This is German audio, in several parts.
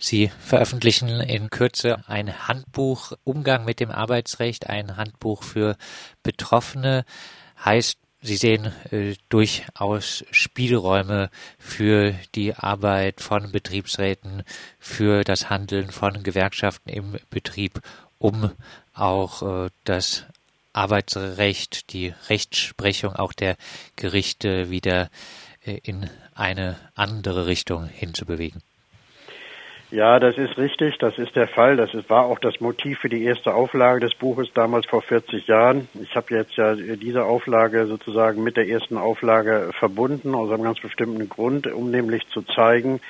Sie veröffentlichen in Kürze ein Handbuch Umgang mit dem Arbeitsrecht, ein Handbuch für Betroffene. Heißt, Sie sehen äh, durchaus Spielräume für die Arbeit von Betriebsräten, für das Handeln von Gewerkschaften im Betrieb, um auch äh, das Arbeitsrecht, die Rechtsprechung auch der Gerichte wieder äh, in eine andere Richtung hinzubewegen. Ja, das ist richtig, das ist der Fall. Das war auch das Motiv für die erste Auflage des Buches damals vor 40 Jahren. Ich habe jetzt ja diese Auflage sozusagen mit der ersten Auflage verbunden, aus einem ganz bestimmten Grund, um nämlich zu zeigen,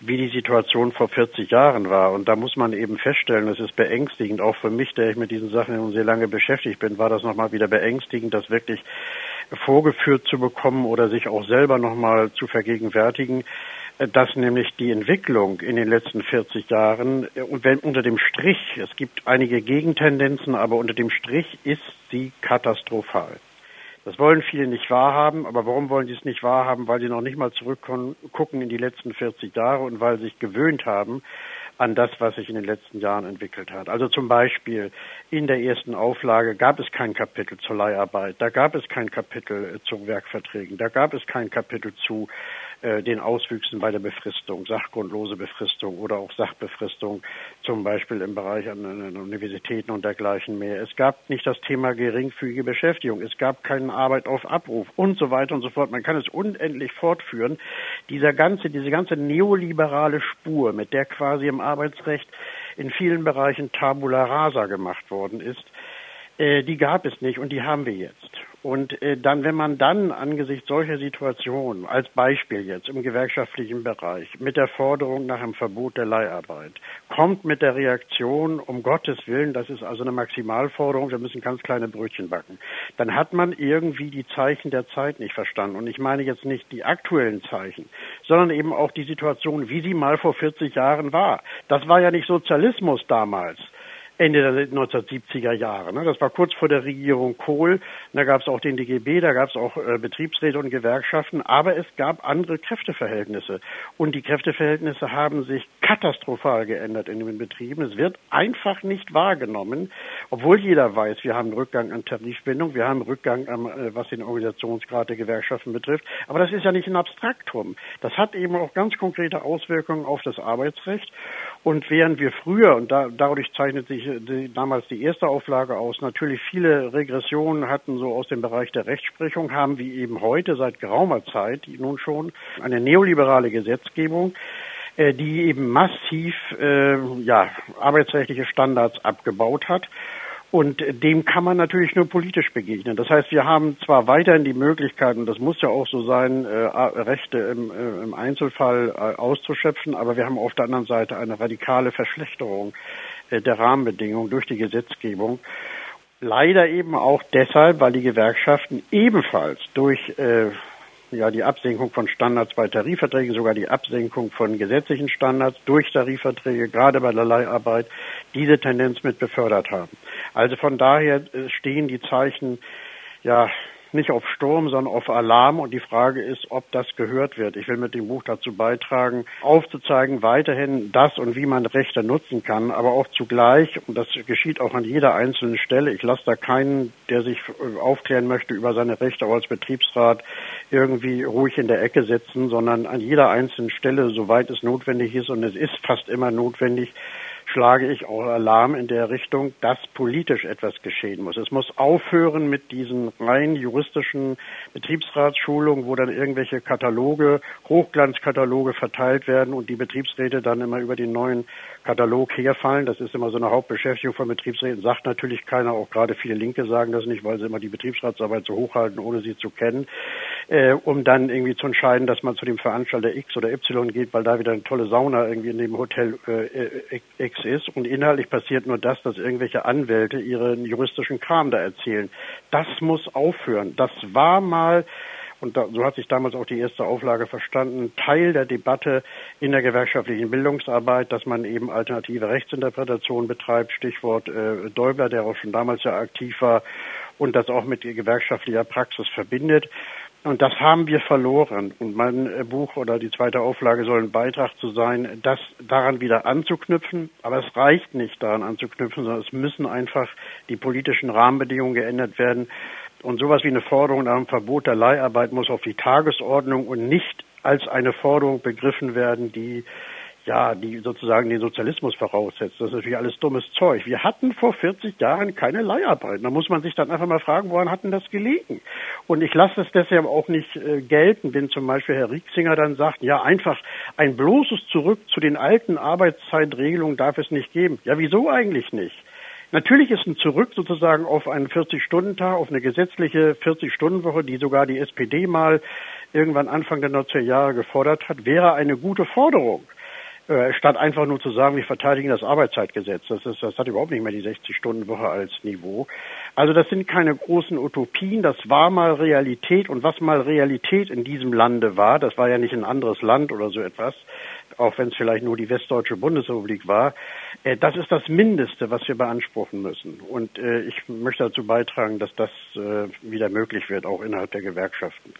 wie die Situation vor 40 Jahren war. Und da muss man eben feststellen, das ist beängstigend, auch für mich, der ich mit diesen Sachen sehr lange beschäftigt bin, war das nochmal wieder beängstigend, das wirklich vorgeführt zu bekommen oder sich auch selber nochmal zu vergegenwärtigen dass nämlich die Entwicklung in den letzten 40 Jahren äh, und wenn unter dem Strich, es gibt einige Gegentendenzen, aber unter dem Strich ist sie katastrophal. Das wollen viele nicht wahrhaben, aber warum wollen sie es nicht wahrhaben? Weil sie noch nicht mal zurückgucken in die letzten 40 Jahre und weil sie sich gewöhnt haben an das, was sich in den letzten Jahren entwickelt hat. Also zum Beispiel in der ersten Auflage gab es kein Kapitel zur Leiharbeit, da gab es kein Kapitel äh, zu Werkverträgen, da gab es kein Kapitel zu äh, den Auswüchsen bei der Befristung, sachgrundlose Befristung oder auch Sachbefristung, zum Beispiel im Bereich an, an Universitäten und dergleichen mehr. Es gab nicht das Thema geringfügige Beschäftigung, es gab keine Arbeit auf Abruf und so weiter und so fort. Man kann es unendlich fortführen. Dieser ganze, diese ganze neoliberale Spur, mit der quasi im Arbeitsrecht in vielen Bereichen Tabula rasa gemacht worden ist, äh, die gab es nicht und die haben wir jetzt. Und äh, dann, wenn man dann angesichts solcher Situationen, als Beispiel jetzt im gewerkschaftlichen Bereich, mit der Forderung nach einem Verbot der Leiharbeit, kommt mit der Reaktion, um Gottes Willen, das ist also eine Maximalforderung, wir müssen ganz kleine Brötchen backen, dann hat man irgendwie die Zeichen der Zeit nicht verstanden. Und ich meine jetzt nicht die aktuellen Zeichen, sondern eben auch die Situation, wie sie mal vor 40 Jahren war. Das war ja nicht Sozialismus damals. Ende der 1970er Jahre. Ne? Das war kurz vor der Regierung Kohl. Da gab es auch den DGB, da gab es auch äh, Betriebsräte und Gewerkschaften, aber es gab andere Kräfteverhältnisse. Und die Kräfteverhältnisse haben sich katastrophal geändert in den Betrieben. Es wird einfach nicht wahrgenommen, obwohl jeder weiß, wir haben Rückgang an Tarifbindung, wir haben Rückgang, am, äh, was den Organisationsgrad der Gewerkschaften betrifft. Aber das ist ja nicht ein Abstraktum. Das hat eben auch ganz konkrete Auswirkungen auf das Arbeitsrecht. Und während wir früher, und da, dadurch zeichnet sich die, damals die erste Auflage aus, natürlich viele Regressionen hatten so aus dem Bereich der Rechtsprechung, haben wie eben heute seit geraumer Zeit nun schon eine neoliberale Gesetzgebung, äh, die eben massiv äh, ja, arbeitsrechtliche Standards abgebaut hat und dem kann man natürlich nur politisch begegnen. Das heißt, wir haben zwar weiterhin die Möglichkeit, und das muss ja auch so sein, äh, Rechte im, äh, im Einzelfall äh, auszuschöpfen, aber wir haben auf der anderen Seite eine radikale Verschlechterung äh, der Rahmenbedingungen durch die Gesetzgebung. Leider eben auch deshalb, weil die Gewerkschaften ebenfalls durch äh, ja die Absenkung von Standards bei Tarifverträgen, sogar die Absenkung von gesetzlichen Standards durch Tarifverträge, gerade bei der Leiharbeit, diese Tendenz mit befördert haben. Also von daher äh, stehen die Zeichen ja nicht auf Sturm, sondern auf Alarm. Und die Frage ist, ob das gehört wird. Ich will mit dem Buch dazu beitragen, aufzuzeigen, weiterhin das und wie man Rechte nutzen kann, aber auch zugleich, und das geschieht auch an jeder einzelnen Stelle, ich lasse da keinen, der sich äh, aufklären möchte über seine Rechte als Betriebsrat, irgendwie ruhig in der Ecke sitzen, sondern an jeder einzelnen Stelle, soweit es notwendig ist, und es ist fast immer notwendig, schlage ich auch Alarm in der Richtung, dass politisch etwas geschehen muss. Es muss aufhören mit diesen rein juristischen Betriebsratsschulungen, wo dann irgendwelche Kataloge, Hochglanzkataloge verteilt werden und die Betriebsräte dann immer über den neuen Katalog herfallen. Das ist immer so eine Hauptbeschäftigung von Betriebsräten. Sagt natürlich keiner, auch gerade viele Linke sagen das nicht, weil sie immer die Betriebsratsarbeit so hochhalten, ohne sie zu kennen, äh, um dann irgendwie zu entscheiden, dass man zu dem Veranstalter X oder Y geht, weil da wieder eine tolle Sauna irgendwie in dem Hotel äh, X ist. Und inhaltlich passiert nur das, dass irgendwelche Anwälte ihren juristischen Kram da erzählen. Das muss aufhören. Das war mal und da, so hat sich damals auch die erste Auflage verstanden, Teil der Debatte in der gewerkschaftlichen Bildungsarbeit, dass man eben alternative Rechtsinterpretationen betreibt, Stichwort äh, Däubler, der auch schon damals ja aktiv war und das auch mit gewerkschaftlicher Praxis verbindet. Und das haben wir verloren. Und mein äh, Buch oder die zweite Auflage soll ein Beitrag zu sein, das daran wieder anzuknüpfen. Aber es reicht nicht daran anzuknüpfen, sondern es müssen einfach die politischen Rahmenbedingungen geändert werden. Und sowas wie eine Forderung nach dem Verbot der Leiharbeit muss auf die Tagesordnung und nicht als eine Forderung begriffen werden, die ja, die sozusagen den Sozialismus voraussetzt. Das ist natürlich alles dummes Zeug. Wir hatten vor 40 Jahren keine Leiharbeit. Da muss man sich dann einfach mal fragen, woran hat denn das gelegen? Und ich lasse es deshalb auch nicht äh, gelten, wenn zum Beispiel Herr Rieksinger dann sagt, ja, einfach ein bloßes Zurück zu den alten Arbeitszeitregelungen darf es nicht geben. Ja, wieso eigentlich nicht? Natürlich ist ein Zurück sozusagen auf einen 40-Stunden-Tag, auf eine gesetzliche 40-Stunden-Woche, die sogar die SPD mal irgendwann Anfang der 90er Jahre gefordert hat, wäre eine gute Forderung. Äh, statt einfach nur zu sagen, wir verteidigen das Arbeitszeitgesetz. Das, ist, das hat überhaupt nicht mehr die 60-Stunden-Woche als Niveau. Also das sind keine großen Utopien, das war mal Realität und was mal Realität in diesem Lande war, das war ja nicht ein anderes Land oder so etwas, auch wenn es vielleicht nur die Westdeutsche Bundesrepublik war, äh, das ist das Mindeste, was wir beanspruchen müssen. Und äh, ich möchte dazu beitragen, dass das äh, wieder möglich wird, auch innerhalb der Gewerkschaften.